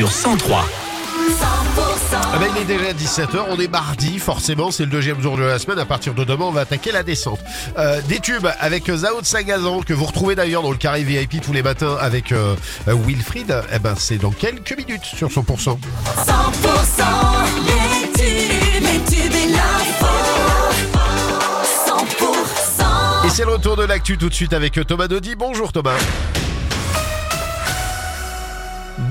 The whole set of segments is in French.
sur 103. Ah ben, il est déjà 17h, on est mardi, forcément, c'est le deuxième jour de la semaine. À partir de demain, on va attaquer la descente. Euh, des tubes avec Zao de Sagazan, que vous retrouvez d'ailleurs dans le carré VIP tous les matins avec euh, Wilfried. Eh ben, c'est dans quelques minutes sur 100%. 100% les tubes, les tubes et l'info. 100% Et c'est le retour de l'actu tout de suite avec Thomas Dodi. Bonjour Thomas.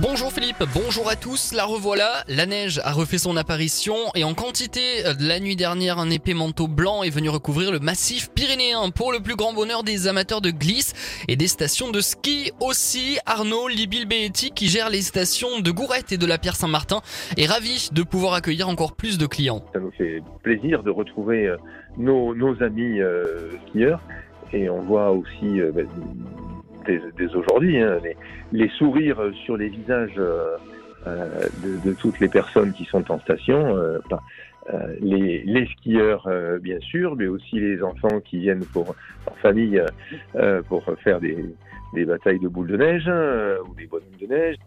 Bonjour Philippe, bonjour à tous, la revoilà, la neige a refait son apparition et en quantité, la nuit dernière un épais manteau blanc est venu recouvrir le massif pyrénéen pour le plus grand bonheur des amateurs de glisse et des stations de ski aussi. Arnaud Libil-Beetti qui gère les stations de Gourette et de la Pierre Saint-Martin est ravi de pouvoir accueillir encore plus de clients. Ça nous fait plaisir de retrouver euh, nos, amis euh, skieurs et on voit aussi euh, ben, aujourd'hui hein, les sourires sur les visages euh, euh, de, toutes les personnes qui sont en station. euh, les, les skieurs bien sûr, mais aussi les enfants qui viennent pour en famille pour faire des, des batailles de boules de neige ou des bonhommes de neige.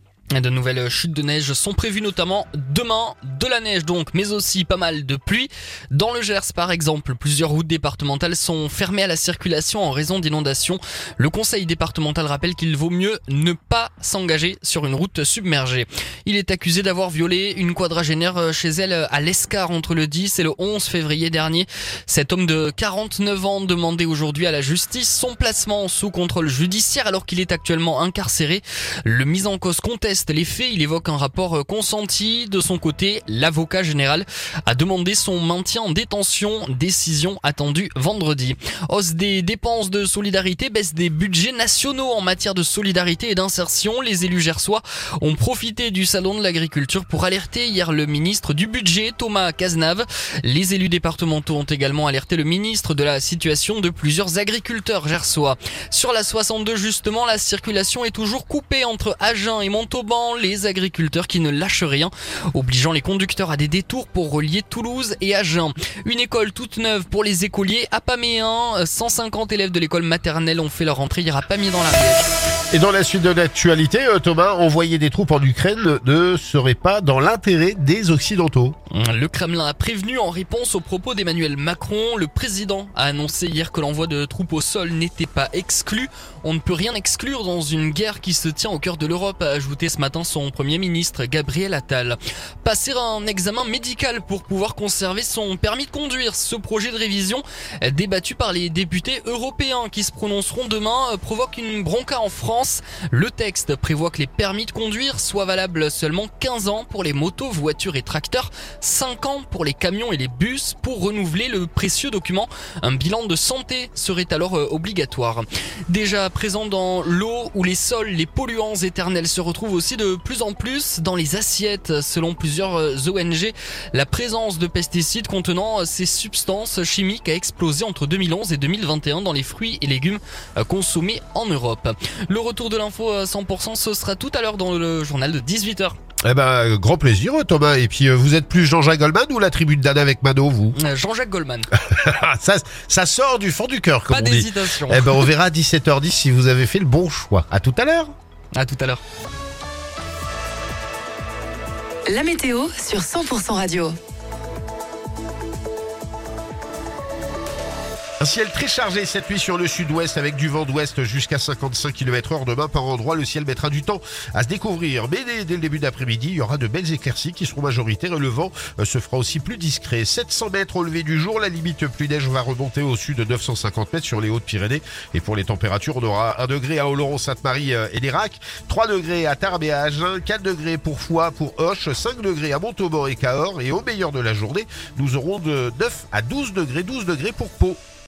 De nouvelles chutes de neige sont prévues notamment demain, de la neige donc, mais aussi pas mal de pluie. Dans le Gers par exemple, plusieurs routes départementales sont fermées à la circulation en raison d'inondations. Le conseil départemental rappelle qu'il vaut mieux ne pas s'engager sur une route submergée. Il est accusé d'avoir violé une quadragénaire chez elle à l'Escar entre le 10 et le 11 février dernier. Cet homme de 49 ans demandait aujourd'hui à la justice son placement sous contrôle judiciaire alors qu'il est actuellement incarcéré. Le mis en cause conteste les faits, il évoque un rapport euh, consenti. De son côté, l'avocat général a demandé son maintien en détention, décision attendue vendredi. Hausse des dépenses de solidarité, baisse des budgets nationaux en matière de solidarité et d'insertion. Les élus gersois ont profité du salon de l'agriculture pour alerter hier le ministre du budget, Thomas Cazenave. Les élus départementaux ont également alerté le ministre de la situation de plusieurs agriculteurs gersois. Sur la 62 justement, la circulation est toujours coupée entre Agen et Montauban. Les agriculteurs qui ne lâchent rien, obligeant les conducteurs à des détours pour relier Toulouse et Agen. Une école toute neuve pour les écoliers à Paméen. 150 élèves de l'école maternelle ont fait leur entrée hier à Pamiers dans l'Ariège. Et dans la suite de l'actualité, euh, Thomas, envoyer des troupes en Ukraine ne serait pas dans l'intérêt des Occidentaux. Le Kremlin a prévenu en réponse aux propos d'Emmanuel Macron. Le président a annoncé hier que l'envoi de troupes au sol n'était pas exclu. On ne peut rien exclure dans une guerre qui se tient au cœur de l'Europe, a ajouté ce matin son premier ministre Gabriel Attal. Passer un examen médical pour pouvoir conserver son permis de conduire. Ce projet de révision, débattu par les députés européens qui se prononceront demain, provoque une bronca en France. Le texte prévoit que les permis de conduire soient valables seulement 15 ans pour les motos, voitures et tracteurs, 5 ans pour les camions et les bus. Pour renouveler le précieux document, un bilan de santé serait alors euh, obligatoire. Déjà présent dans l'eau ou les sols, les polluants éternels se retrouvent aussi de plus en plus dans les assiettes. Selon plusieurs euh, ONG, la présence de pesticides contenant euh, ces substances chimiques a explosé entre 2011 et 2021 dans les fruits et légumes consommés en Europe. Retour de l'info à 100%, ce sera tout à l'heure dans le journal de 18h. Eh ben, grand plaisir, Thomas. Et puis, euh, vous êtes plus Jean-Jacques Goldman ou la tribu de Dan avec Mano, vous? Euh, Jean-Jacques Goldman. ça, ça sort du fond du cœur, comme Pas on dit. d'hésitation. Eh ben, on verra à 17h10 si vous avez fait le bon choix. À tout à l'heure. À tout à l'heure. La météo sur 100% radio. Un ciel très chargé cette nuit sur le sud-ouest avec du vent d'ouest jusqu'à 55 km heure. Demain, par endroit, le ciel mettra du temps à se découvrir. Mais dès, le début d'après-midi, il y aura de belles éclaircies qui seront majoritaires et le vent euh, se fera aussi plus discret. 700 mètres au lever du jour, la limite plus neige va remonter au sud de 950 mètres sur les Hautes-Pyrénées. Et pour les températures, on aura 1 degré à Oloron-Sainte-Marie euh, et l'Irak, 3 degrés à Tarbes et à Agen, 4 degrés pour Foix, pour Hoche, 5 degrés à Montauban et Cahors. Et au meilleur de la journée, nous aurons de 9 à 12 degrés, 12 degrés pour Pau.